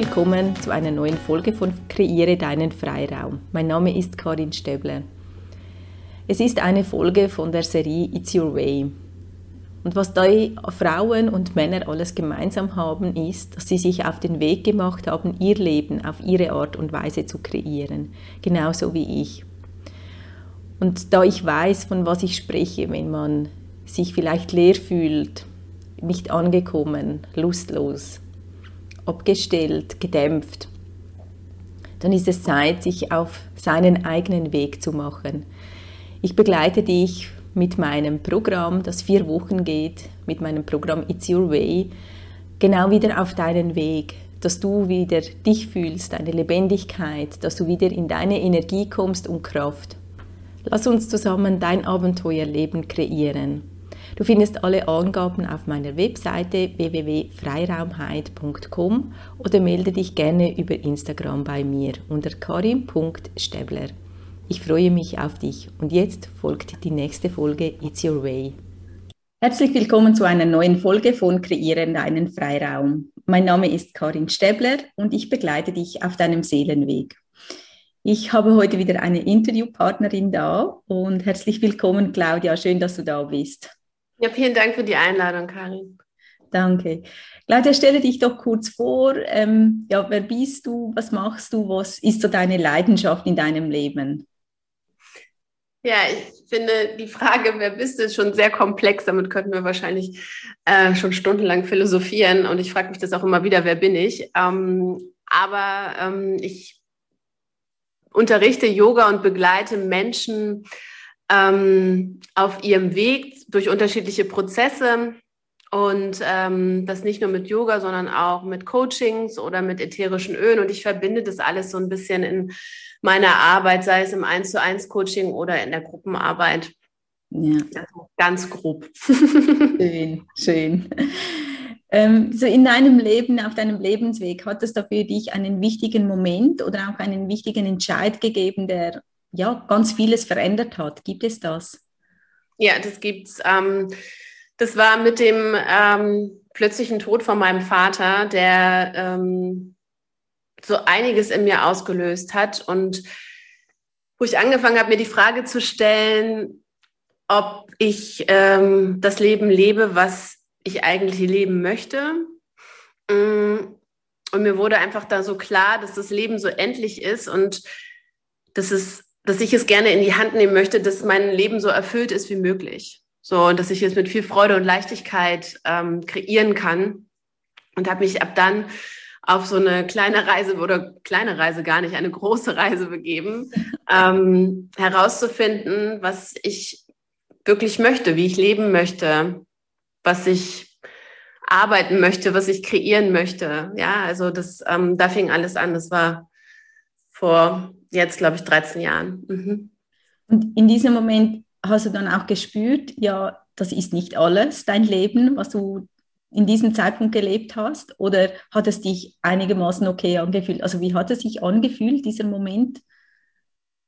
willkommen zu einer neuen Folge von Kreiere deinen Freiraum. Mein Name ist Karin Stäbler. Es ist eine Folge von der Serie It's Your Way. Und was da Frauen und Männer alles gemeinsam haben, ist, dass sie sich auf den Weg gemacht haben, ihr Leben auf ihre Art und Weise zu kreieren. Genauso wie ich. Und da ich weiß, von was ich spreche, wenn man sich vielleicht leer fühlt, nicht angekommen, lustlos, abgestellt, gedämpft, dann ist es Zeit, sich auf seinen eigenen Weg zu machen. Ich begleite dich mit meinem Programm, das vier Wochen geht, mit meinem Programm It's Your Way, genau wieder auf deinen Weg, dass du wieder dich fühlst, deine Lebendigkeit, dass du wieder in deine Energie kommst und Kraft. Lass uns zusammen dein Abenteuerleben kreieren. Du findest alle Angaben auf meiner Webseite www.freiraumheit.com oder melde dich gerne über Instagram bei mir unter karim.stäbler. Ich freue mich auf dich und jetzt folgt die nächste Folge It's Your Way. Herzlich willkommen zu einer neuen Folge von Kreieren deinen Freiraum. Mein Name ist Karin Stäbler und ich begleite dich auf deinem Seelenweg. Ich habe heute wieder eine Interviewpartnerin da und herzlich willkommen, Claudia. Schön, dass du da bist. Ja, vielen Dank für die Einladung, Karin. Danke. Claudia, stelle dich doch kurz vor. Ähm, ja, wer bist du? Was machst du? Was ist so deine Leidenschaft in deinem Leben? Ja, ich finde die Frage, wer bist du, ist schon sehr komplex. Damit könnten wir wahrscheinlich äh, schon stundenlang philosophieren. Und ich frage mich das auch immer wieder, wer bin ich? Ähm, aber ähm, ich unterrichte Yoga und begleite Menschen ähm, auf ihrem Weg durch unterschiedliche Prozesse und ähm, das nicht nur mit Yoga, sondern auch mit Coachings oder mit ätherischen Ölen. Und ich verbinde das alles so ein bisschen in meiner Arbeit, sei es im 1 zu 1 Coaching oder in der Gruppenarbeit. Ja. Also ganz grob. Schön, schön. Ähm, so in deinem Leben, auf deinem Lebensweg, hat es da für dich einen wichtigen Moment oder auch einen wichtigen Entscheid gegeben, der ja, ganz vieles verändert hat. Gibt es das? Ja, das gibt's. Ähm, das war mit dem ähm, plötzlichen Tod von meinem Vater, der ähm, so einiges in mir ausgelöst hat und wo ich angefangen habe, mir die Frage zu stellen, ob ich ähm, das Leben lebe, was ich eigentlich leben möchte. Mm, und mir wurde einfach da so klar, dass das Leben so endlich ist und dass es dass ich es gerne in die Hand nehmen möchte, dass mein Leben so erfüllt ist wie möglich. So, und dass ich es mit viel Freude und Leichtigkeit ähm, kreieren kann. Und habe mich ab dann auf so eine kleine Reise oder kleine Reise gar nicht, eine große Reise begeben, ähm, herauszufinden, was ich wirklich möchte, wie ich leben möchte, was ich arbeiten möchte, was ich kreieren möchte. Ja, also das, ähm, da fing alles an. Das war vor jetzt, glaube ich, 13 Jahren. Mhm. Und in diesem Moment hast du dann auch gespürt, ja, das ist nicht alles, dein Leben, was du in diesem Zeitpunkt gelebt hast? Oder hat es dich einigermaßen okay angefühlt? Also wie hat es sich angefühlt, dieser Moment?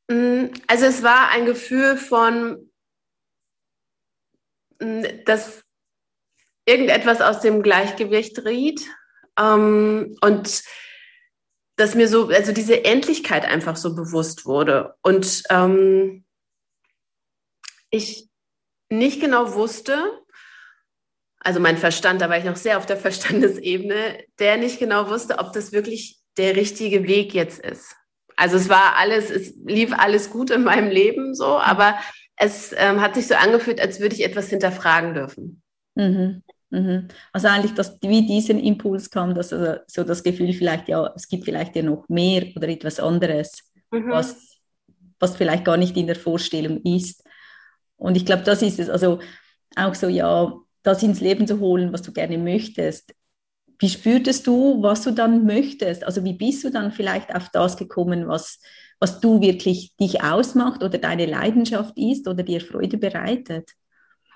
Mm, also es war ein Gefühl von, mm, dass irgendetwas aus dem Gleichgewicht riet. Ähm, und dass mir so, also diese Endlichkeit einfach so bewusst wurde. Und ähm, ich nicht genau wusste, also mein Verstand, da war ich noch sehr auf der Verstandesebene, der nicht genau wusste, ob das wirklich der richtige Weg jetzt ist. Also es war alles, es lief alles gut in meinem Leben so, aber es ähm, hat sich so angefühlt, als würde ich etwas hinterfragen dürfen. Mhm. Mhm. Also eigentlich, dass wie diesen Impuls kam, dass also so das Gefühl vielleicht, ja, es gibt vielleicht ja noch mehr oder etwas anderes, mhm. was, was vielleicht gar nicht in der Vorstellung ist. Und ich glaube, das ist es. Also auch so, ja, das ins Leben zu holen, was du gerne möchtest. Wie spürtest du, was du dann möchtest? Also wie bist du dann vielleicht auf das gekommen, was, was du wirklich dich ausmacht oder deine Leidenschaft ist oder dir Freude bereitet?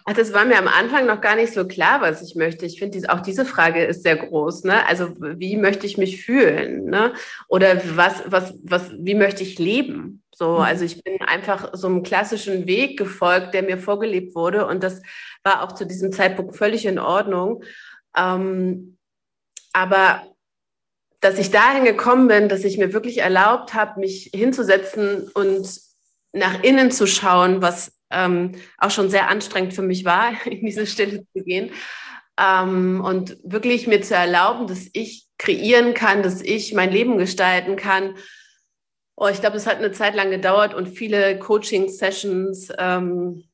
Ach, das war mir am Anfang noch gar nicht so klar, was ich möchte. Ich finde, auch diese Frage ist sehr groß. Ne? Also wie möchte ich mich fühlen? Ne? Oder was, was, was, wie möchte ich leben? So, mhm. also ich bin einfach so einem klassischen Weg gefolgt, der mir vorgelebt wurde. Und das war auch zu diesem Zeitpunkt völlig in Ordnung. Ähm, aber dass ich dahin gekommen bin, dass ich mir wirklich erlaubt habe, mich hinzusetzen und nach innen zu schauen, was ähm, auch schon sehr anstrengend für mich war, in diese Stille zu gehen. Ähm, und wirklich mir zu erlauben, dass ich kreieren kann, dass ich mein Leben gestalten kann. Oh, ich glaube, es hat eine Zeit lang gedauert und viele Coaching-Sessions, ähm,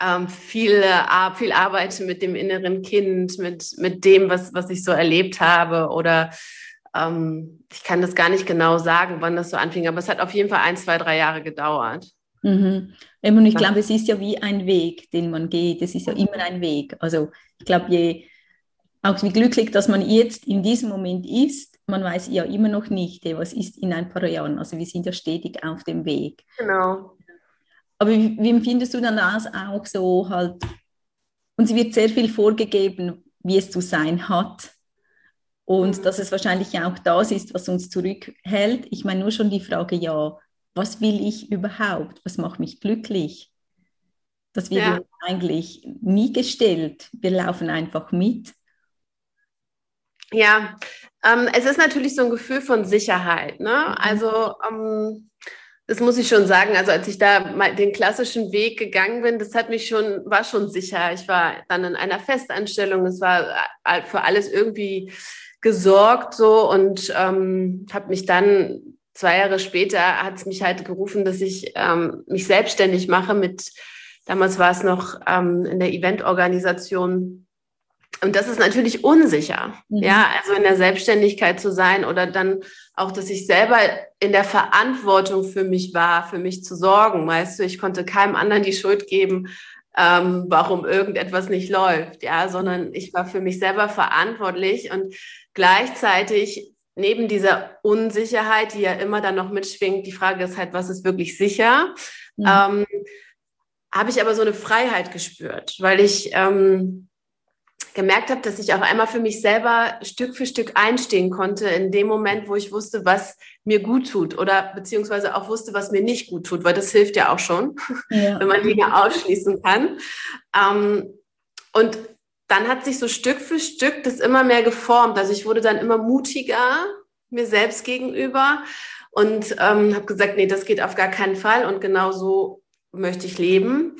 ähm, viel, äh, viel Arbeit mit dem inneren Kind, mit, mit dem, was, was ich so erlebt habe oder ähm, ich kann das gar nicht genau sagen, wann das so anfing, aber es hat auf jeden Fall ein, zwei, drei Jahre gedauert. Mhm. Und ich glaube, es ist ja wie ein Weg, den man geht. Es ist ja immer ein Weg. Also ich glaube, je auch wie glücklich, dass man jetzt in diesem Moment ist, man weiß ja immer noch nicht, was ist in ein paar Jahren. Also wir sind ja stetig auf dem Weg. Genau. Aber wie, wie empfindest du dann das auch so halt? Uns wird sehr viel vorgegeben, wie es zu sein hat. Und mhm. dass es wahrscheinlich auch das ist, was uns zurückhält. Ich meine, nur schon die Frage, ja, was will ich überhaupt? Was macht mich glücklich? Das wird ja. eigentlich nie gestellt. Wir laufen einfach mit. Ja, ähm, es ist natürlich so ein Gefühl von Sicherheit. Ne? Mhm. Also ähm, das muss ich schon sagen. Also als ich da mal den klassischen Weg gegangen bin, das hat mich schon, war schon sicher. Ich war dann in einer Festanstellung. Es war äh, für alles irgendwie gesorgt so und ähm, habe mich dann zwei Jahre später hat es mich halt gerufen, dass ich ähm, mich selbstständig mache mit, damals war es noch ähm, in der Eventorganisation. Und das ist natürlich unsicher, mhm. ja, also in der Selbstständigkeit zu sein oder dann auch, dass ich selber in der Verantwortung für mich war, für mich zu sorgen. Weißt du, ich konnte keinem anderen die Schuld geben, ähm, warum irgendetwas nicht läuft, ja, sondern ich war für mich selber verantwortlich und gleichzeitig neben dieser Unsicherheit, die ja immer dann noch mitschwingt, die Frage ist halt, was ist wirklich sicher, mhm. ähm, habe ich aber so eine Freiheit gespürt, weil ich ähm, gemerkt habe, dass ich auf einmal für mich selber Stück für Stück einstehen konnte in dem Moment, wo ich wusste, was mir gut tut oder beziehungsweise auch wusste, was mir nicht gut tut, weil das hilft ja auch schon, ja. wenn man Dinge ausschließen kann. Ähm, und dann hat sich so Stück für Stück das immer mehr geformt. Also ich wurde dann immer mutiger mir selbst gegenüber und ähm, habe gesagt, nee, das geht auf gar keinen Fall und genau so möchte ich leben.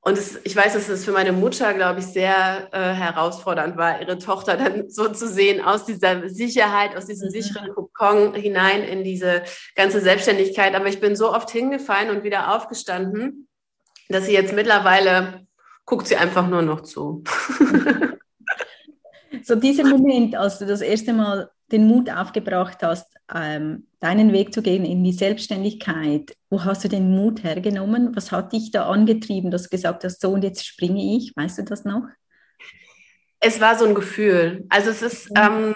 Und es, ich weiß, dass es für meine Mutter, glaube ich, sehr äh, herausfordernd war, ihre Tochter dann so zu sehen, aus dieser Sicherheit, aus diesem mhm. sicheren Kokon hinein in diese ganze Selbstständigkeit. Aber ich bin so oft hingefallen und wieder aufgestanden, dass sie jetzt mittlerweile guckt sie einfach nur noch zu. so dieser Moment, als du das erste Mal den Mut aufgebracht hast, ähm, deinen Weg zu gehen in die Selbstständigkeit, wo hast du den Mut hergenommen? Was hat dich da angetrieben, dass du gesagt hast, so und jetzt springe ich? Weißt du das noch? Es war so ein Gefühl. Also es ist, ähm,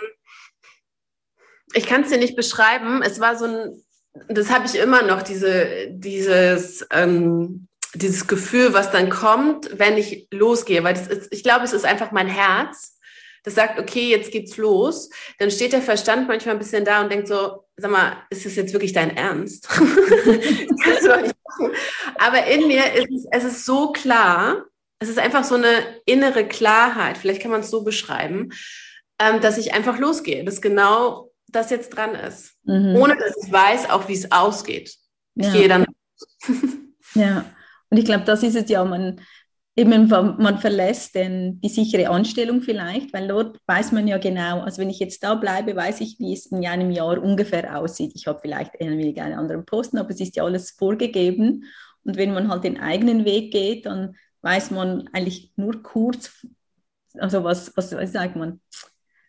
ich kann es dir nicht beschreiben. Es war so ein, das habe ich immer noch, diese, dieses, ähm, dieses Gefühl, was dann kommt, wenn ich losgehe, weil das ist, ich glaube, es ist einfach mein Herz, das sagt, okay, jetzt geht's los, dann steht der Verstand manchmal ein bisschen da und denkt so, sag mal, ist das jetzt wirklich dein Ernst? Kannst du doch nicht machen. Aber in mir ist es, es ist so klar, es ist einfach so eine innere Klarheit, vielleicht kann man es so beschreiben, ähm, dass ich einfach losgehe, dass genau das jetzt dran ist. Mhm. Ohne dass ich weiß, auch wie es ausgeht. Ich ja. gehe dann. ja. Und ich glaube, das ist es ja, man, eben, man verlässt den, die sichere Anstellung vielleicht, weil dort weiß man ja genau, also wenn ich jetzt da bleibe, weiß ich, wie es in einem Jahr ungefähr aussieht. Ich habe vielleicht ein wenig einen anderen Posten, aber es ist ja alles vorgegeben. Und wenn man halt den eigenen Weg geht, dann weiß man eigentlich nur kurz, also was, was, was sagt man,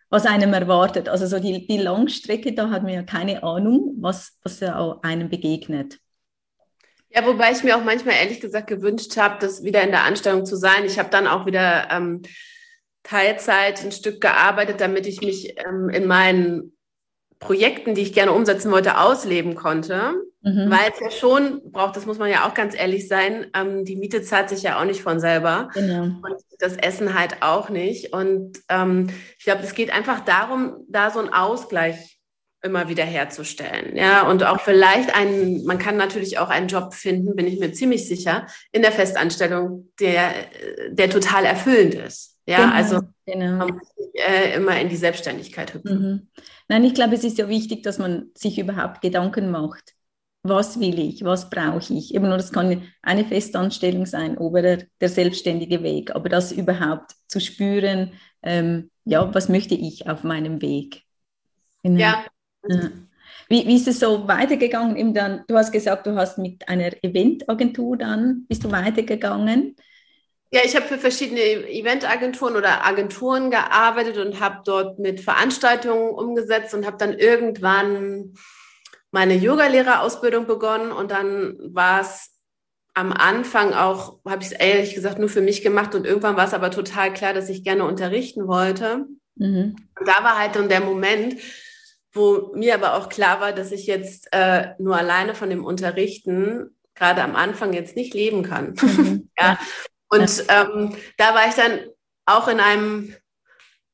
was einem erwartet. Also so die, die Langstrecke, da hat man ja keine Ahnung, was, was einem begegnet. Ja, wobei ich mir auch manchmal ehrlich gesagt gewünscht habe, das wieder in der Anstellung zu sein. Ich habe dann auch wieder ähm, Teilzeit ein Stück gearbeitet, damit ich mich ähm, in meinen Projekten, die ich gerne umsetzen wollte, ausleben konnte. Mhm. Weil es ja schon braucht, das muss man ja auch ganz ehrlich sein, ähm, die Miete zahlt sich ja auch nicht von selber. Genau. Und das Essen halt auch nicht. Und ähm, ich glaube, es geht einfach darum, da so einen Ausgleich immer wieder herzustellen. Ja, und auch vielleicht einen, man kann natürlich auch einen Job finden, bin ich mir ziemlich sicher, in der Festanstellung, der, der total erfüllend ist. Ja, genau. also genau. man muss nicht äh, immer in die Selbstständigkeit hüpfen. Mhm. Nein, ich glaube, es ist ja wichtig, dass man sich überhaupt Gedanken macht. Was will ich? Was brauche ich? Eben nur, das kann eine Festanstellung sein oder der, selbstständige Weg. Aber das überhaupt zu spüren, ähm, ja, was möchte ich auf meinem Weg? Genau. Ja. Ja. Wie, wie ist es so weitergegangen? Eben dann, du hast gesagt, du hast mit einer Eventagentur dann, bist du weitergegangen? Ja, ich habe für verschiedene Eventagenturen oder Agenturen gearbeitet und habe dort mit Veranstaltungen umgesetzt und habe dann irgendwann meine Yogalehrerausbildung begonnen und dann war es am Anfang auch, habe ich es ehrlich gesagt nur für mich gemacht und irgendwann war es aber total klar, dass ich gerne unterrichten wollte. Mhm. Und da war halt dann der Moment, wo mir aber auch klar war, dass ich jetzt äh, nur alleine von dem Unterrichten gerade am Anfang jetzt nicht leben kann. Mhm. ja. Und ähm, da war ich dann auch in einem,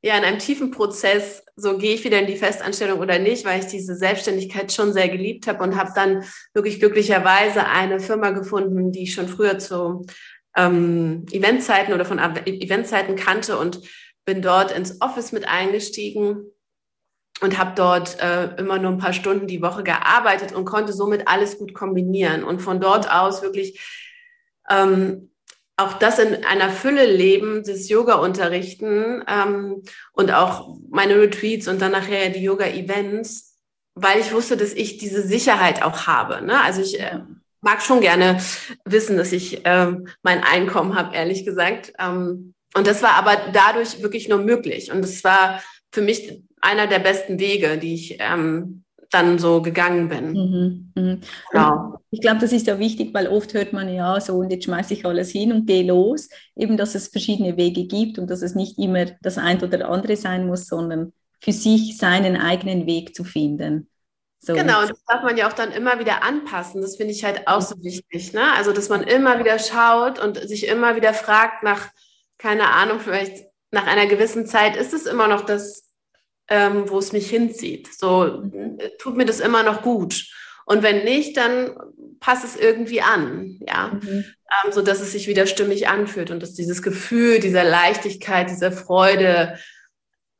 ja, in einem tiefen Prozess, so gehe ich wieder in die Festanstellung oder nicht, weil ich diese Selbstständigkeit schon sehr geliebt habe und habe dann wirklich glücklicherweise eine Firma gefunden, die ich schon früher zu ähm, Eventzeiten oder von Eventzeiten kannte und bin dort ins Office mit eingestiegen und habe dort äh, immer nur ein paar Stunden die Woche gearbeitet und konnte somit alles gut kombinieren und von dort aus wirklich ähm, auch das in einer Fülle leben, das Yoga unterrichten ähm, und auch meine Retreats und dann nachher die Yoga-Events, weil ich wusste, dass ich diese Sicherheit auch habe. Ne? Also ich äh, mag schon gerne wissen, dass ich äh, mein Einkommen habe, ehrlich gesagt. Ähm, und das war aber dadurch wirklich nur möglich. Und es war für mich einer der besten Wege, die ich ähm, dann so gegangen bin. Mhm, mh. Genau. Ich glaube, das ist ja wichtig, weil oft hört man ja so, und jetzt schmeiße ich alles hin und gehe los. Eben, dass es verschiedene Wege gibt und dass es nicht immer das eine oder andere sein muss, sondern für sich seinen eigenen Weg zu finden. So. Genau, und das darf man ja auch dann immer wieder anpassen. Das finde ich halt auch so wichtig. Ne? Also, dass man immer wieder schaut und sich immer wieder fragt nach, keine Ahnung, vielleicht nach einer gewissen Zeit, ist es immer noch das ähm, wo es mich hinzieht. So tut mir das immer noch gut. Und wenn nicht, dann passt es irgendwie an, ja, mhm. ähm, so dass es sich wieder stimmig anfühlt und dass dieses Gefühl dieser Leichtigkeit, dieser Freude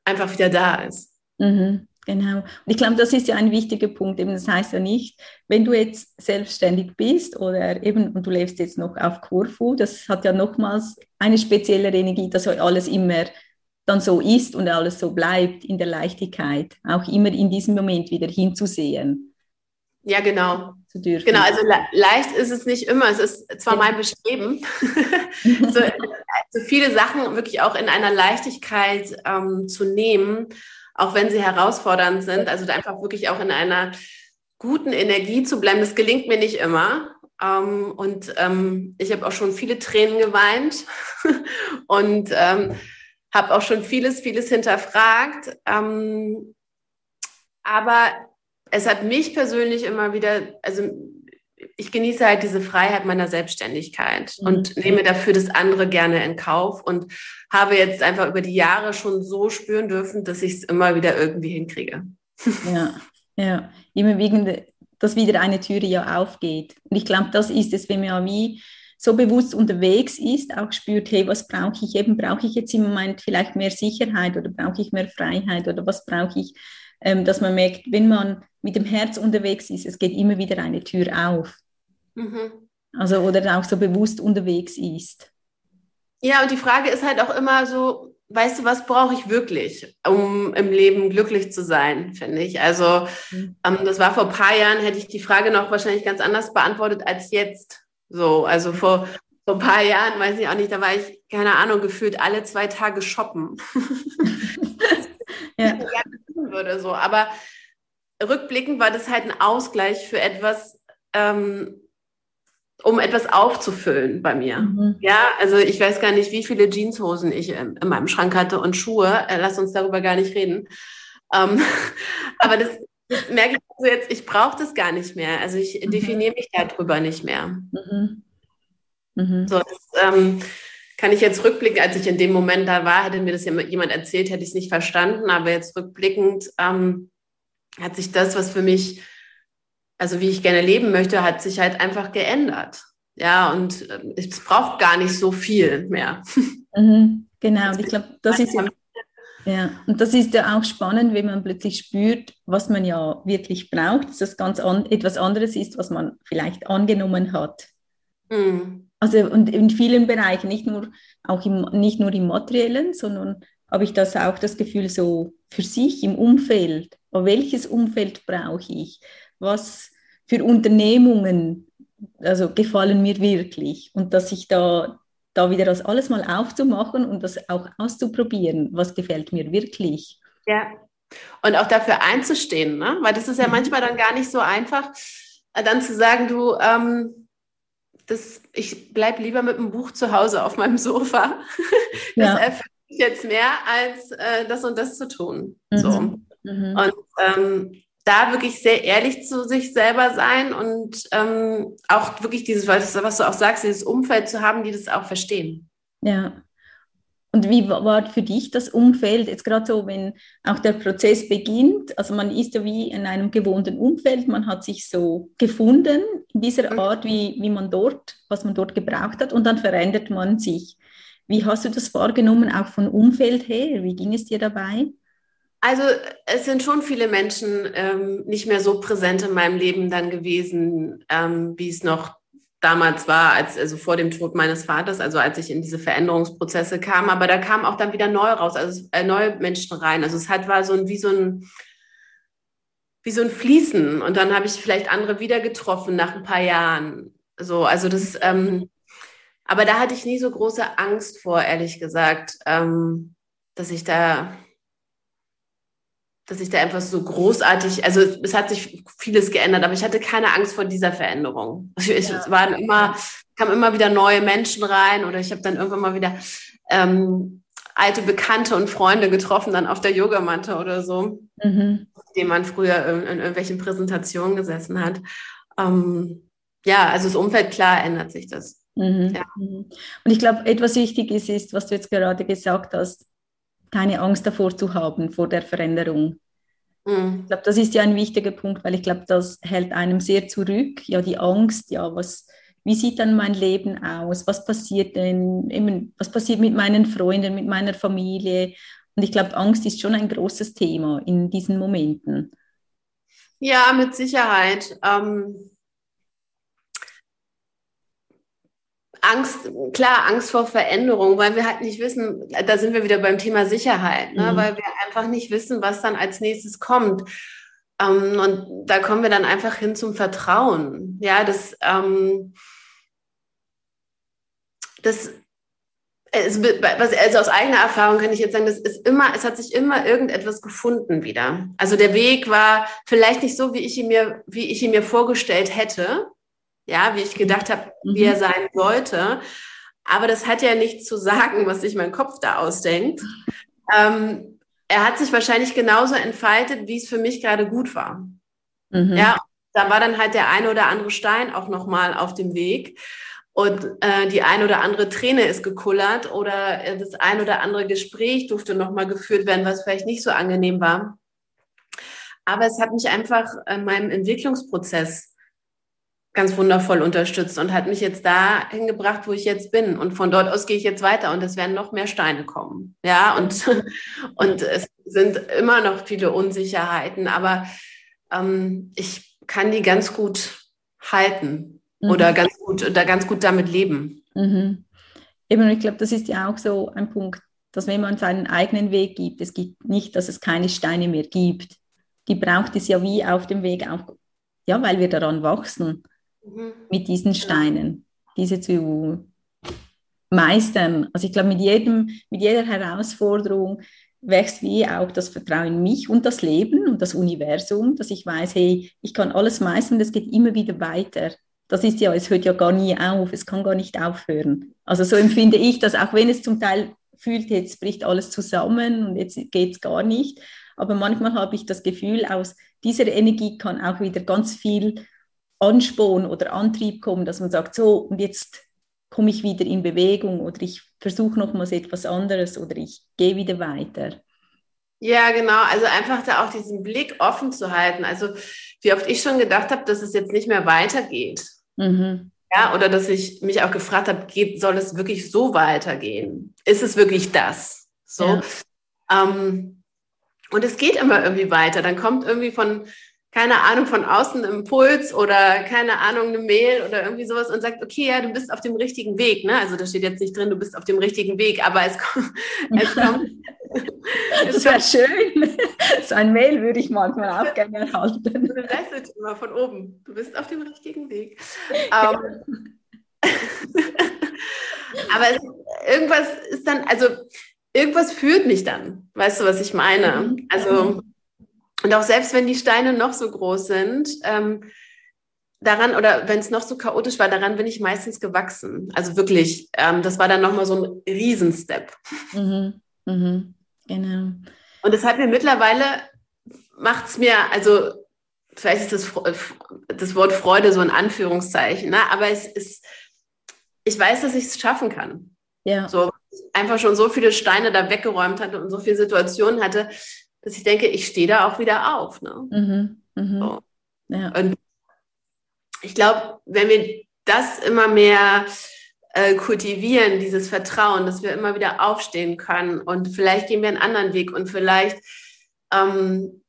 einfach wieder da ist. Mhm. Genau. Und ich glaube, das ist ja ein wichtiger Punkt. Eben, das heißt ja nicht, wenn du jetzt selbstständig bist oder eben, und du lebst jetzt noch auf Corfu, das hat ja nochmals eine spezielle Energie, dass alles immer dann so ist und alles so bleibt in der Leichtigkeit, auch immer in diesem Moment wieder hinzusehen. Ja, genau. Zu dürfen. Genau, also le leicht ist es nicht immer. Es ist zwar ja. mein Bestreben, so, so, viele Sachen wirklich auch in einer Leichtigkeit ähm, zu nehmen, auch wenn sie herausfordernd sind. Also einfach wirklich auch in einer guten Energie zu bleiben. Das gelingt mir nicht immer. Ähm, und ähm, ich habe auch schon viele Tränen geweint. und ähm, habe auch schon vieles, vieles hinterfragt. Ähm, aber es hat mich persönlich immer wieder, also ich genieße halt diese Freiheit meiner Selbstständigkeit mhm. und nehme dafür das andere gerne in Kauf und habe jetzt einfach über die Jahre schon so spüren dürfen, dass ich es immer wieder irgendwie hinkriege. Ja, ja, immer wegen, dass wieder eine Türe ja aufgeht. Und ich glaube, das ist es, wenn man ja wie so bewusst unterwegs ist, auch spürt, hey, was brauche ich eben? Brauche ich jetzt im Moment vielleicht mehr Sicherheit oder brauche ich mehr Freiheit oder was brauche ich? Ähm, dass man merkt, wenn man mit dem Herz unterwegs ist, es geht immer wieder eine Tür auf. Mhm. Also oder auch so bewusst unterwegs ist. Ja, und die Frage ist halt auch immer so, weißt du, was brauche ich wirklich, um im Leben glücklich zu sein, finde ich. Also mhm. ähm, das war vor ein paar Jahren, hätte ich die Frage noch wahrscheinlich ganz anders beantwortet als jetzt. So, also vor, vor ein paar Jahren, weiß ich auch nicht, da war ich, keine Ahnung, gefühlt alle zwei Tage shoppen. ja. Würde, so. Aber rückblickend war das halt ein Ausgleich für etwas, ähm, um etwas aufzufüllen bei mir. Mhm. Ja, also ich weiß gar nicht, wie viele Jeanshosen ich in, in meinem Schrank hatte und Schuhe. Äh, lass uns darüber gar nicht reden. Ähm, aber das, das merke ich also jetzt, ich brauche das gar nicht mehr. Also ich mhm. definiere mich darüber nicht mehr. Mhm. Mhm. So, das ähm, kann ich jetzt rückblicken, als ich in dem Moment da war, hätte mir das jemand erzählt, hätte ich es nicht verstanden. Aber jetzt rückblickend ähm, hat sich das, was für mich, also wie ich gerne leben möchte, hat sich halt einfach geändert. Ja, und äh, es braucht gar nicht so viel mehr. Mhm. Genau, und ich glaube, das ist ja Ja, und das ist ja auch spannend, wenn man plötzlich spürt, was man ja wirklich braucht, dass das ganz an, etwas anderes ist, was man vielleicht angenommen hat. Mhm. Also und in vielen Bereichen, nicht nur, auch im, nicht nur im materiellen, sondern habe ich das auch das Gefühl so für sich im Umfeld. Welches Umfeld brauche ich? Was für Unternehmungen also gefallen mir wirklich? Und dass ich da, da wieder das alles mal aufzumachen und das auch auszuprobieren, was gefällt mir wirklich. Ja. Und auch dafür einzustehen, ne? weil das ist ja manchmal dann gar nicht so einfach, äh, dann zu sagen, du, ähm, das, ich bleibe lieber mit einem Buch zu Hause auf meinem Sofa. Das ja. erfüllt mich jetzt mehr, als äh, das und das zu tun. Mhm. So. Mhm. Und ähm, da wirklich sehr ehrlich zu sich selber sein und ähm, auch wirklich dieses, was du auch sagst, dieses Umfeld zu haben, die das auch verstehen. Ja. Und wie war für dich das Umfeld, jetzt gerade so, wenn auch der Prozess beginnt, also man ist ja wie in einem gewohnten Umfeld, man hat sich so gefunden in dieser mhm. Art, wie, wie man dort, was man dort gebraucht hat und dann verändert man sich. Wie hast du das wahrgenommen, auch von Umfeld her? Wie ging es dir dabei? Also es sind schon viele Menschen ähm, nicht mehr so präsent in meinem Leben dann gewesen, ähm, wie es noch damals war, als also vor dem Tod meines Vaters, also als ich in diese Veränderungsprozesse kam. Aber da kamen auch dann wieder neu raus, also äh, neue Menschen rein. Also es hat war so ein wie so ein wie so ein Fließen. Und dann habe ich vielleicht andere wieder getroffen nach ein paar Jahren. So, also das. Ähm, aber da hatte ich nie so große Angst vor, ehrlich gesagt, ähm, dass ich da dass ich da einfach so großartig, also es hat sich vieles geändert, aber ich hatte keine Angst vor dieser Veränderung. Also ich, ja. Es waren immer, kamen immer wieder neue Menschen rein oder ich habe dann irgendwann mal wieder ähm, alte Bekannte und Freunde getroffen, dann auf der Yogamatte oder so, mhm. die man früher in, in, irgendwelchen Präsentationen gesessen hat. Ähm, ja, also das Umfeld, klar ändert sich das. Mhm. Ja. Mhm. Und ich glaube, etwas Wichtiges ist, was du jetzt gerade gesagt hast, keine Angst davor zu haben, vor der Veränderung. Mhm. Ich glaube, das ist ja ein wichtiger Punkt, weil ich glaube, das hält einem sehr zurück. Ja, die Angst, ja, was, wie sieht dann mein Leben aus? Was passiert denn, was passiert mit meinen Freunden, mit meiner Familie? Und ich glaube, Angst ist schon ein großes Thema in diesen Momenten. Ja, mit Sicherheit. Ähm Angst, klar, Angst vor Veränderung, weil wir halt nicht wissen, da sind wir wieder beim Thema Sicherheit, ne? Mhm. weil wir einfach nicht wissen, was dann als nächstes kommt. Ähm, und da kommen wir dann einfach hin zum Vertrauen. Ja, das, ähm, das es, also aus eigener Erfahrung kann ich jetzt sagen, das ist immer, es hat sich immer irgendetwas gefunden wieder. Also der Weg war vielleicht nicht so, wie ich ihn mir, wie ich ihn mir vorgestellt hätte, ja, wie ich gedacht habe, mhm. wie er sein sollte. Aber das hat ja nichts zu sagen, was sich mein Kopf da ausdenkt. Ähm, er hat sich wahrscheinlich genauso entfaltet, wie es für mich gerade gut war. Mhm. Ja, da war dann halt der eine oder andere Stein auch nochmal auf dem Weg. Und äh, die ein oder andere Träne ist gekullert oder äh, das ein oder andere Gespräch durfte nochmal geführt werden, was vielleicht nicht so angenehm war. Aber es hat mich einfach in meinem Entwicklungsprozess ganz wundervoll unterstützt und hat mich jetzt da hingebracht, wo ich jetzt bin. Und von dort aus gehe ich jetzt weiter und es werden noch mehr Steine kommen. Ja, und, und es sind immer noch viele Unsicherheiten, aber ähm, ich kann die ganz gut halten mhm. oder ganz gut, da ganz gut damit leben. Mhm. Eben, ich glaube, das ist ja auch so ein Punkt, dass wenn man seinen eigenen Weg gibt, es gibt nicht, dass es keine Steine mehr gibt. Die braucht es ja wie auf dem Weg auch, ja, weil wir daran wachsen mhm. mit diesen Steinen, diese zu meistern. Also ich glaube, mit jedem, mit jeder Herausforderung wächst wie auch das Vertrauen in mich und das Leben und das Universum, dass ich weiß, hey, ich kann alles meistern, es geht immer wieder weiter. Das ist ja, es hört ja gar nie auf, es kann gar nicht aufhören. Also so empfinde ich das, auch wenn es zum Teil fühlt, jetzt bricht alles zusammen und jetzt geht es gar nicht. Aber manchmal habe ich das Gefühl, aus dieser Energie kann auch wieder ganz viel Ansporn oder Antrieb kommen, dass man sagt, so, und jetzt komme ich wieder in Bewegung oder ich versuche nochmals etwas anderes oder ich gehe wieder weiter. Ja, genau. Also einfach da auch diesen Blick offen zu halten. Also wie oft ich schon gedacht habe, dass es jetzt nicht mehr weitergeht. Mhm. Ja, oder dass ich mich auch gefragt habe, geht, soll es wirklich so weitergehen? Ist es wirklich das? So. Ja. Ähm, und es geht immer irgendwie weiter. Dann kommt irgendwie von, keine Ahnung, von außen Impuls oder keine Ahnung, eine Mail oder irgendwie sowas und sagt, okay, ja, du bist auf dem richtigen Weg. Ne? Also da steht jetzt nicht drin, du bist auf dem richtigen Weg, aber es kommt. Es kommt das wäre schön. So ein Mail würde ich manchmal auch gerne erhalten. Eine Message immer von oben. Du bist auf dem richtigen Weg. Ähm, aber es, irgendwas ist dann, also irgendwas führt mich dann. Weißt du, was ich meine? Mhm. Also, und auch selbst wenn die Steine noch so groß sind, ähm, daran, oder wenn es noch so chaotisch war, daran bin ich meistens gewachsen. Also wirklich, ähm, das war dann nochmal so ein Riesenstep. Mhm. Mhm. Genau. Und das hat mir mittlerweile, macht es mir, also vielleicht ist das, das Wort Freude so ein Anführungszeichen, ne? aber es ist, ich weiß, dass ich es schaffen kann. Ja. So einfach schon so viele Steine da weggeräumt hatte und so viele Situationen hatte, dass ich denke, ich stehe da auch wieder auf. Ne? Mhm. Mhm. So. Ja. Und ich glaube, wenn wir das immer mehr äh, kultivieren, dieses Vertrauen, dass wir immer wieder aufstehen können und vielleicht gehen wir einen anderen Weg und vielleicht ähm,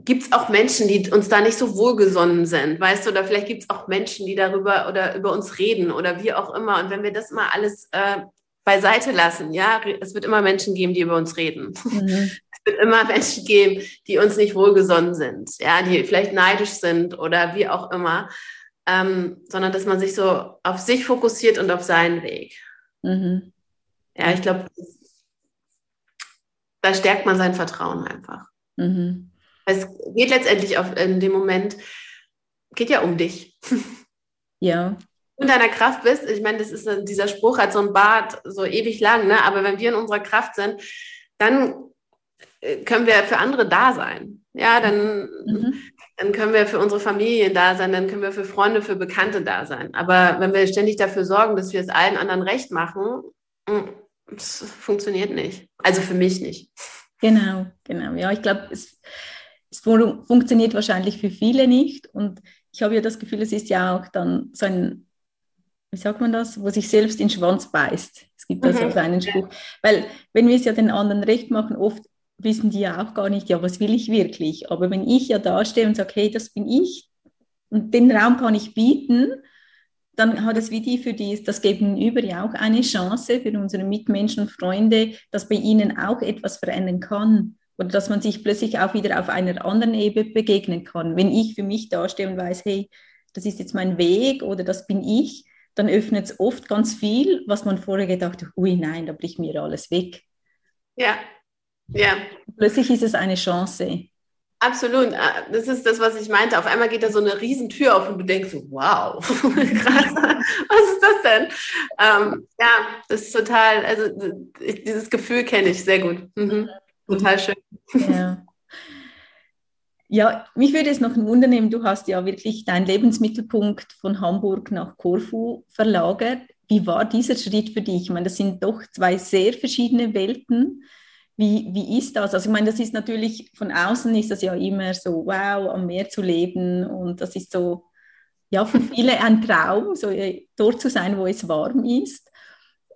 gibt es auch Menschen, die uns da nicht so wohlgesonnen sind, weißt du, oder vielleicht gibt es auch Menschen, die darüber oder über uns reden oder wie auch immer. Und wenn wir das mal alles äh, beiseite lassen, ja, es wird immer Menschen geben, die über uns reden. Mhm. Wird immer Menschen geben, die uns nicht wohlgesonnen sind, ja, die vielleicht neidisch sind oder wie auch immer ähm, sondern dass man sich so auf sich fokussiert und auf seinen Weg. Mhm. Ja, ich glaube, da stärkt man sein Vertrauen einfach. Mhm. Es geht letztendlich auf, in dem Moment, geht ja um dich. Ja. in deiner Kraft bist, ich meine, das ist dieser Spruch hat so ein Bart so ewig lang, ne? aber wenn wir in unserer Kraft sind, dann können wir für andere da sein. Ja, dann mhm dann können wir für unsere Familien da sein, dann können wir für Freunde, für Bekannte da sein. Aber wenn wir ständig dafür sorgen, dass wir es allen anderen recht machen, mm, das funktioniert nicht. Also für mich nicht. Genau, genau. Ja, ich glaube, es, es funktioniert wahrscheinlich für viele nicht. Und ich habe ja das Gefühl, es ist ja auch dann so ein, wie sagt man das, wo sich selbst in den Schwanz beißt. Es gibt da mhm. so einen Spruch. Weil wenn wir es ja den anderen recht machen, oft wissen die ja auch gar nicht, ja, was will ich wirklich? Aber wenn ich ja da stehe und sage, hey, das bin ich und den Raum kann ich bieten, dann hat es wie die für die, das Gegenüber ja auch eine Chance für unsere Mitmenschen und Freunde, dass bei ihnen auch etwas verändern kann oder dass man sich plötzlich auch wieder auf einer anderen Ebene begegnen kann. Wenn ich für mich dastehe und weiß, hey, das ist jetzt mein Weg oder das bin ich, dann öffnet es oft ganz viel, was man vorher gedacht hat, ui nein, da bricht mir alles weg. Ja, ja. Plötzlich ist es eine Chance. Absolut. Ah, das ist das, was ich meinte. Auf einmal geht da so eine Riesentür auf und du denkst so, wow, krass, was ist das denn? Ähm, ja, das ist total, also dieses Gefühl kenne ich sehr gut. Mhm. Total schön. Ja. ja, mich würde es noch wundern, du hast ja wirklich deinen Lebensmittelpunkt von Hamburg nach Korfu verlagert. Wie war dieser Schritt für dich? Ich meine, das sind doch zwei sehr verschiedene Welten. Wie, wie ist das? Also ich meine, das ist natürlich, von außen ist das ja immer so, wow, am Meer zu leben und das ist so, ja, für viele ein Traum, so äh, dort zu sein, wo es warm ist.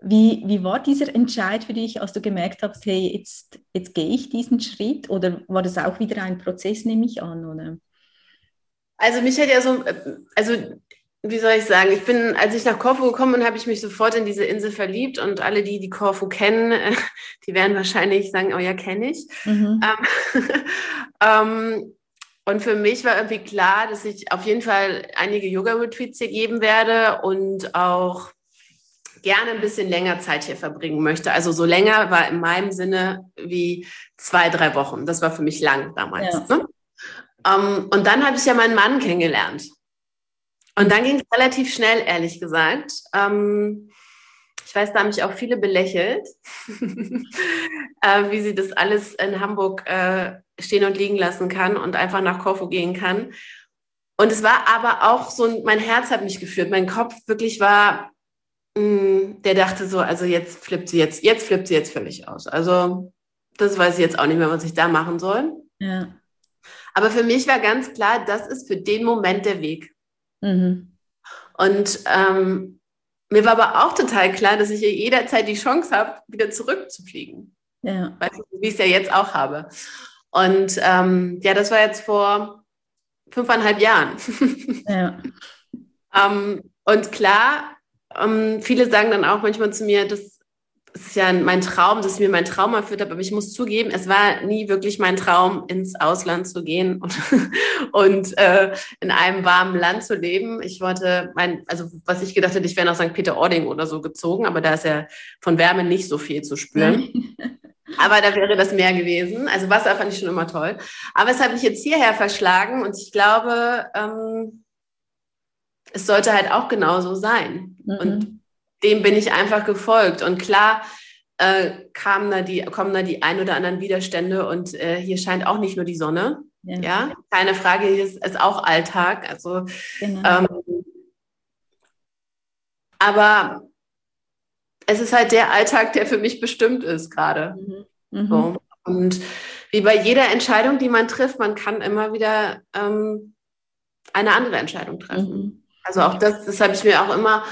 Wie, wie war dieser Entscheid für dich, als du gemerkt hast, hey, jetzt, jetzt gehe ich diesen Schritt? Oder war das auch wieder ein Prozess, nehme ich an, oder? Also mich hat ja so, äh, also wie soll ich sagen, ich bin, als ich nach Korfu gekommen bin, habe ich mich sofort in diese Insel verliebt und alle, die die Korfu kennen, die werden wahrscheinlich sagen, oh ja, kenne ich. Mhm. Ähm, ähm, und für mich war irgendwie klar, dass ich auf jeden Fall einige Yoga-Retreats hier geben werde und auch gerne ein bisschen länger Zeit hier verbringen möchte. Also so länger war in meinem Sinne wie zwei, drei Wochen. Das war für mich lang damals. Ja. Ne? Ähm, und dann habe ich ja meinen Mann kennengelernt. Und dann ging es relativ schnell, ehrlich gesagt. Ähm, ich weiß, da haben mich auch viele belächelt, äh, wie sie das alles in Hamburg äh, stehen und liegen lassen kann und einfach nach Korfu gehen kann. Und es war aber auch so, mein Herz hat mich geführt. Mein Kopf wirklich war, mh, mm, der dachte so, also jetzt flippt sie jetzt, jetzt flippt sie jetzt völlig aus. Also das weiß ich jetzt auch nicht mehr, was ich da machen soll. Ja. Aber für mich war ganz klar, das ist für den Moment der Weg. Mhm. Und ähm, mir war aber auch total klar, dass ich jederzeit die Chance habe, wieder zurückzufliegen. Ja. Weißt du, wie ich es ja jetzt auch habe. Und ähm, ja, das war jetzt vor fünfeinhalb Jahren. Ja. ähm, und klar, ähm, viele sagen dann auch manchmal zu mir, das es ist ja mein Traum, dass ich mir mein Traum erfüllt habe, aber ich muss zugeben, es war nie wirklich mein Traum, ins Ausland zu gehen und, und äh, in einem warmen Land zu leben. Ich wollte mein, also was ich gedacht hätte, ich wäre nach St. Peter-Ording oder so gezogen, aber da ist ja von Wärme nicht so viel zu spüren. aber da wäre das Meer gewesen. Also Wasser fand ich schon immer toll. Aber es hat mich jetzt hierher verschlagen und ich glaube, ähm, es sollte halt auch genauso sein. Mhm. Und dem bin ich einfach gefolgt. Und klar äh, kamen da die, kommen da die ein oder anderen Widerstände und äh, hier scheint auch nicht nur die Sonne. Ja, ja? keine Frage, hier ist, ist auch Alltag. Also, genau. ähm, aber es ist halt der Alltag, der für mich bestimmt ist gerade. Mhm. Mhm. So. Und wie bei jeder Entscheidung, die man trifft, man kann immer wieder ähm, eine andere Entscheidung treffen. Mhm. Also auch das, das habe ich mir auch immer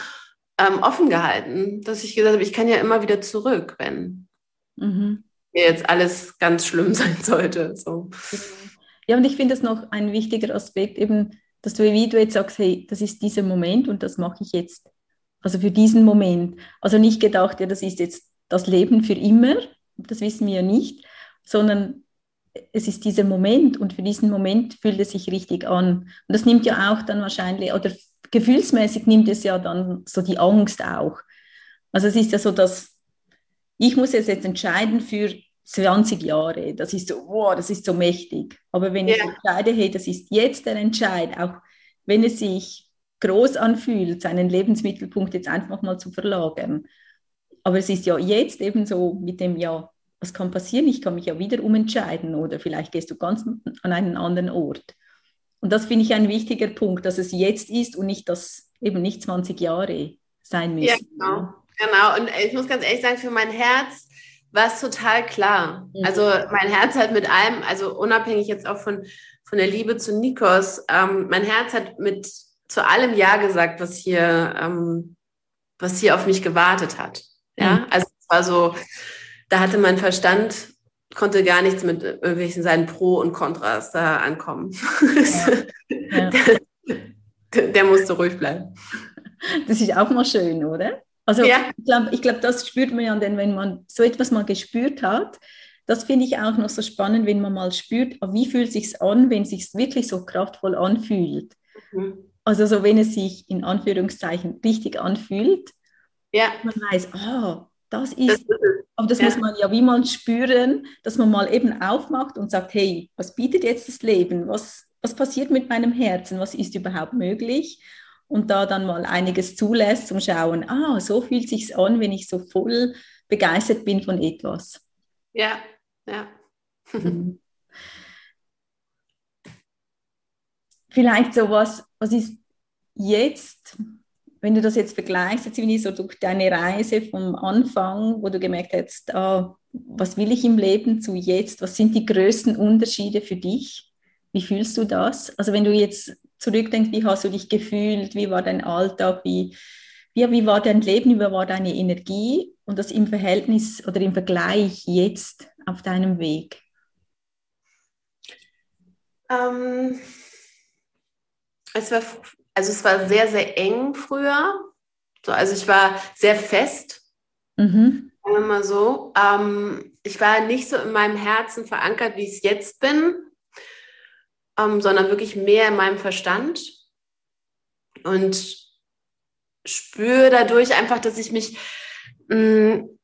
ähm, offen gehalten, dass ich gesagt habe, ich kann ja immer wieder zurück, wenn mhm. mir jetzt alles ganz schlimm sein sollte. So. Ja, und ich finde das noch ein wichtiger Aspekt, eben, dass du, wie du jetzt sagst, hey, das ist dieser Moment und das mache ich jetzt. Also für diesen Moment. Also nicht gedacht, ja, das ist jetzt das Leben für immer, das wissen wir ja nicht, sondern es ist dieser Moment und für diesen Moment fühlt es sich richtig an. Und das nimmt ja auch dann wahrscheinlich, oder gefühlsmäßig nimmt es ja dann so die Angst auch. Also es ist ja so, dass ich muss jetzt, jetzt entscheiden für 20 Jahre. Das ist so, wow, das ist so mächtig. Aber wenn yeah. ich entscheide, hey, das ist jetzt der Entscheid, auch wenn es sich groß anfühlt, seinen Lebensmittelpunkt jetzt einfach mal zu verlagern. Aber es ist ja jetzt eben so mit dem, ja, was kann passieren? Ich kann mich ja wieder umentscheiden oder vielleicht gehst du ganz an einen anderen Ort. Und das finde ich ein wichtiger Punkt, dass es jetzt ist und nicht, dass eben nicht 20 Jahre sein müssen. Ja, genau. genau. Und ich muss ganz ehrlich sagen, für mein Herz war es total klar. Mhm. Also mein Herz hat mit allem, also unabhängig jetzt auch von, von der Liebe zu Nikos, ähm, mein Herz hat mit zu allem Ja gesagt, was hier, ähm, was hier auf mich gewartet hat. Ja, mhm. also es war so, da hatte mein Verstand konnte gar nichts mit irgendwelchen seinen Pro und Kontras da ankommen. Ja. Ja. Der, der, musste ruhig bleiben. Das ist auch mal schön, oder? Also ja. ich glaube, ich glaub, das spürt man ja dann, wenn man so etwas mal gespürt hat. Das finde ich auch noch so spannend, wenn man mal spürt, wie fühlt es sich an, wenn es sich wirklich so kraftvoll anfühlt. Mhm. Also so, wenn es sich in Anführungszeichen richtig anfühlt. Ja. Man weiß, ah, das ist, aber das ja. muss man ja wie man spüren, dass man mal eben aufmacht und sagt, hey, was bietet jetzt das Leben? Was, was passiert mit meinem Herzen? Was ist überhaupt möglich? Und da dann mal einiges zulässt zum Schauen, ah, so fühlt sich an, wenn ich so voll begeistert bin von etwas. Ja, ja. Mhm. Vielleicht so was, was ist jetzt wenn du das jetzt vergleichst, jetzt ich so durch deine Reise vom Anfang, wo du gemerkt hast, ah, was will ich im Leben zu jetzt, was sind die größten Unterschiede für dich? Wie fühlst du das? Also wenn du jetzt zurückdenkst, wie hast du dich gefühlt, wie war dein Alltag, wie, wie, wie war dein Leben, wie war deine Energie und das im Verhältnis oder im Vergleich jetzt auf deinem Weg? Ähm, es war also es war sehr, sehr eng früher. So, also ich war sehr fest, mhm. sagen wir mal so. Ähm, ich war nicht so in meinem Herzen verankert, wie ich es jetzt bin, ähm, sondern wirklich mehr in meinem Verstand. Und spüre dadurch einfach, dass ich mich mh, mm,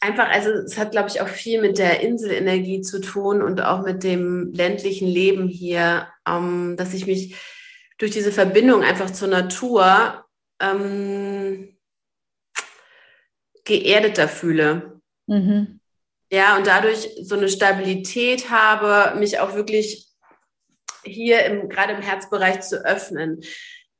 einfach, also es hat, glaube ich, auch viel mit der Inselenergie zu tun und auch mit dem ländlichen Leben hier, ähm, dass ich mich durch diese Verbindung einfach zur Natur ähm, geerdeter fühle. Mhm. Ja, und dadurch so eine Stabilität habe, mich auch wirklich hier im, gerade im Herzbereich zu öffnen.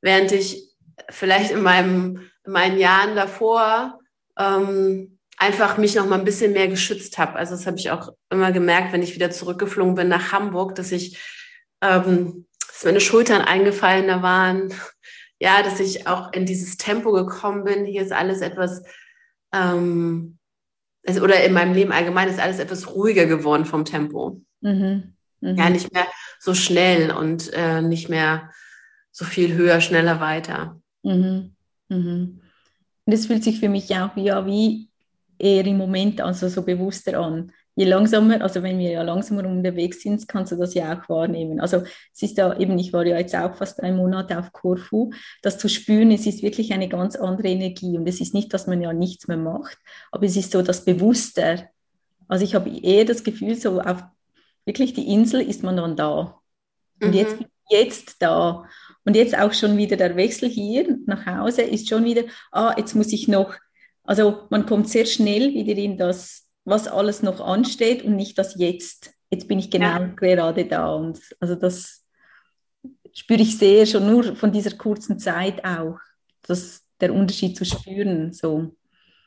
Während ich vielleicht in, meinem, in meinen Jahren davor ähm, einfach mich noch mal ein bisschen mehr geschützt habe. Also das habe ich auch immer gemerkt, wenn ich wieder zurückgeflogen bin nach Hamburg, dass ich ähm, dass meine Schultern eingefallener waren, ja, dass ich auch in dieses Tempo gekommen bin. Hier ist alles etwas, ähm, oder in meinem Leben allgemein ist alles etwas ruhiger geworden vom Tempo. Mhm. Mhm. Ja, nicht mehr so schnell und äh, nicht mehr so viel höher, schneller weiter. Mhm. Mhm. Und es fühlt sich für mich auch ja, wie eher im Moment also so bewusster an. Je langsamer, also wenn wir ja langsamer unterwegs sind, kannst du das ja auch wahrnehmen. Also es ist da eben, ich war ja jetzt auch fast drei Monate auf Korfu, das zu spüren, es ist wirklich eine ganz andere Energie und es ist nicht, dass man ja nichts mehr macht, aber es ist so das Bewusster. Also ich habe eher das Gefühl, so auf wirklich die Insel ist man dann da. Und mhm. jetzt, jetzt da. Und jetzt auch schon wieder der Wechsel hier nach Hause ist schon wieder, ah, jetzt muss ich noch, also man kommt sehr schnell wieder in das, was alles noch ansteht und nicht das Jetzt. Jetzt bin ich genau ja. gerade da. Und also das spüre ich sehr schon nur von dieser kurzen Zeit auch, dass der Unterschied zu spüren. So.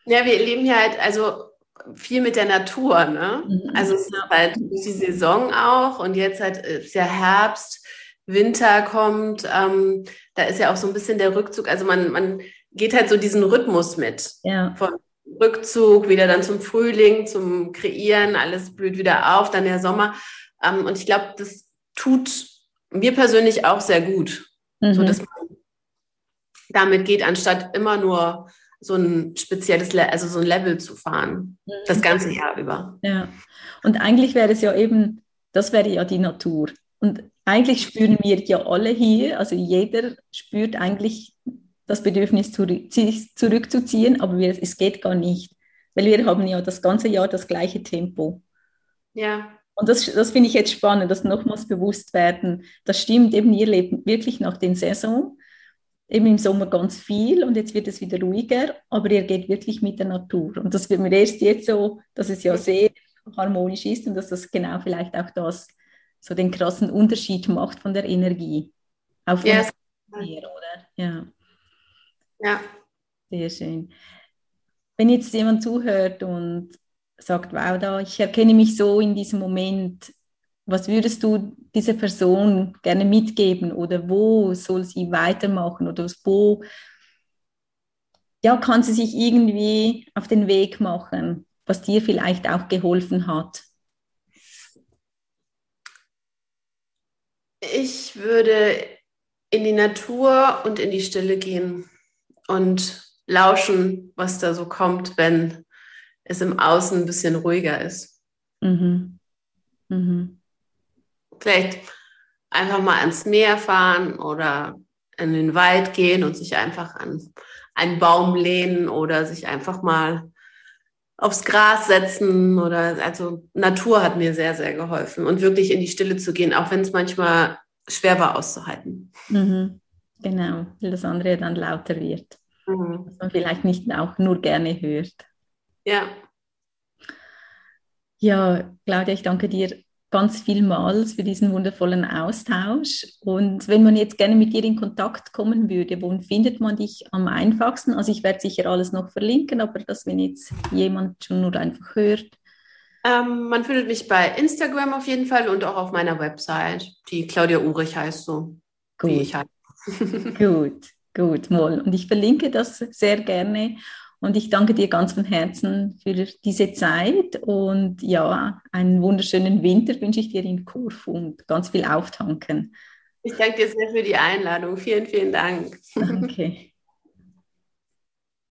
Ja, wir leben ja halt, also viel mit der Natur, ne? Mhm. Also es ist halt die Saison auch und jetzt halt ist ja Herbst, Winter kommt, ähm, da ist ja auch so ein bisschen der Rückzug, also man, man geht halt so diesen Rhythmus mit. Ja. Von Rückzug, wieder dann zum Frühling, zum Kreieren, alles blüht wieder auf, dann der Sommer. Ähm, und ich glaube, das tut mir persönlich auch sehr gut, mhm. so dass man damit geht, anstatt immer nur so ein spezielles, Le also so ein Level zu fahren, mhm. das ganze Jahr über. Ja, und eigentlich wäre es ja eben, das wäre ja die Natur. Und eigentlich spüren wir ja alle hier, also jeder spürt eigentlich das Bedürfnis, sich zurückzuziehen, aber wir, es geht gar nicht, weil wir haben ja das ganze Jahr das gleiche Tempo. Ja. Und das, das finde ich jetzt spannend, das nochmals bewusst werden. Das stimmt eben, ihr lebt wirklich nach den Saison eben im Sommer ganz viel und jetzt wird es wieder ruhiger, aber er geht wirklich mit der Natur. Und das wird mir erst jetzt so, dass es ja sehr harmonisch ist und dass das genau vielleicht auch das so den krassen Unterschied macht von der Energie. Auf yes. her, oder? Ja. Ja. Sehr schön. Wenn jetzt jemand zuhört und sagt, wow, da, ich erkenne mich so in diesem Moment, was würdest du dieser Person gerne mitgeben oder wo soll sie weitermachen oder wo ja, kann sie sich irgendwie auf den Weg machen, was dir vielleicht auch geholfen hat? Ich würde in die Natur und in die Stille gehen und lauschen, was da so kommt, wenn es im Außen ein bisschen ruhiger ist. Mhm. Mhm vielleicht einfach mal ans Meer fahren oder in den Wald gehen und sich einfach an einen Baum lehnen oder sich einfach mal aufs Gras setzen oder also Natur hat mir sehr, sehr geholfen und wirklich in die Stille zu gehen, auch wenn es manchmal schwer war auszuhalten. Mhm. Genau, weil das andere dann lauter wird, mhm. was man vielleicht nicht auch nur gerne hört. Ja. Ja, Claudia, ich danke dir ganz vielmals für diesen wundervollen Austausch. Und wenn man jetzt gerne mit dir in Kontakt kommen würde, wo findet man dich am einfachsten? Also ich werde sicher alles noch verlinken, aber das, wenn jetzt jemand schon nur einfach hört. Ähm, man findet mich bei Instagram auf jeden Fall und auch auf meiner Website, die Claudia Urich heißt so, gut. wie ich heiße. gut, gut, Moll. Und ich verlinke das sehr gerne. Und ich danke dir ganz von Herzen für diese Zeit und ja, einen wunderschönen Winter wünsche ich dir in Kurf und ganz viel auftanken. Ich danke dir sehr für die Einladung. Vielen, vielen Dank. Danke.